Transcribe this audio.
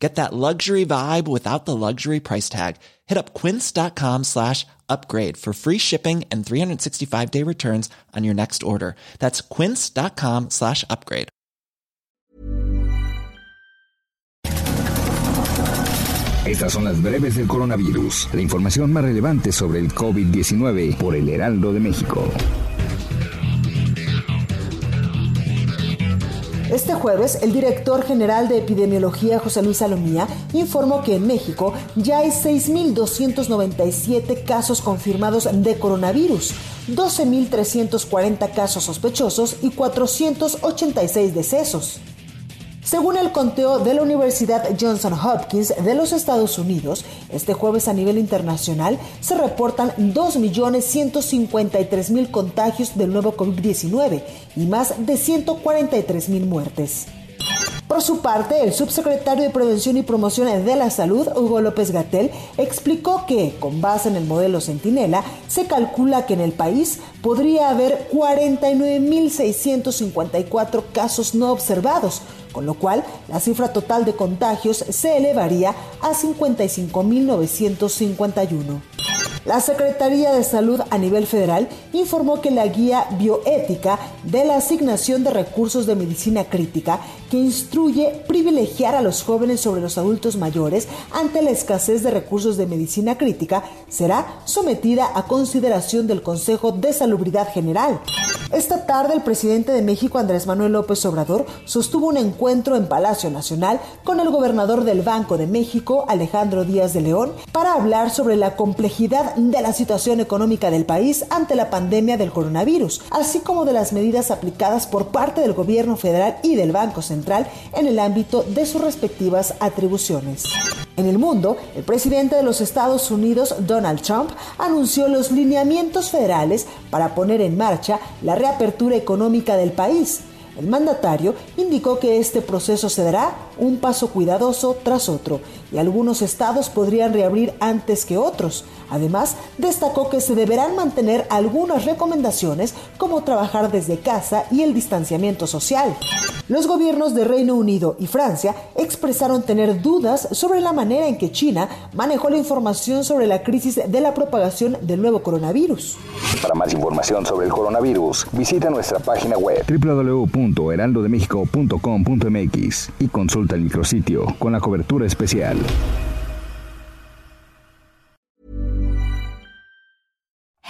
Get that luxury vibe without the luxury price tag. Hit up quince.com slash upgrade for free shipping and 365 day returns on your next order. That's quince.com slash upgrade. Estas son las breves del coronavirus, la información más relevante sobre el COVID-19 por el Heraldo de México. Este jueves, el director general de epidemiología, José Luis Salomía, informó que en México ya hay 6.297 casos confirmados de coronavirus, 12.340 casos sospechosos y 486 decesos. Según el conteo de la Universidad Johnson Hopkins de los Estados Unidos, este jueves a nivel internacional se reportan 2.153.000 contagios del nuevo COVID-19 y más de 143.000 muertes. Por su parte, el subsecretario de Prevención y Promoción de la Salud, Hugo López Gatel, explicó que, con base en el modelo Centinela, se calcula que en el país podría haber 49.654 casos no observados, con lo cual la cifra total de contagios se elevaría a 55.951. La Secretaría de Salud a nivel federal informó que la guía bioética de la asignación de recursos de medicina crítica, que instruye privilegiar a los jóvenes sobre los adultos mayores ante la escasez de recursos de medicina crítica, será sometida a consideración del Consejo de Salubridad General. Esta tarde el presidente de México, Andrés Manuel López Obrador, sostuvo un encuentro en Palacio Nacional con el gobernador del Banco de México, Alejandro Díaz de León, para hablar sobre la complejidad de la situación económica del país ante la pandemia del coronavirus, así como de las medidas aplicadas por parte del gobierno federal y del Banco Central en el ámbito de sus respectivas atribuciones. En el mundo, el presidente de los Estados Unidos, Donald Trump, anunció los lineamientos federales para poner en marcha la reapertura económica del país. El mandatario indicó que este proceso se dará un paso cuidadoso tras otro y algunos estados podrían reabrir antes que otros. Además, destacó que se deberán mantener algunas recomendaciones como trabajar desde casa y el distanciamiento social. Los gobiernos de Reino Unido y Francia expresaron tener dudas sobre la manera en que China manejó la información sobre la crisis de la propagación del nuevo coronavirus. Para más información sobre el coronavirus, visita nuestra página web www.heraldodemexico.com.mx y consulta el micrositio con la cobertura especial.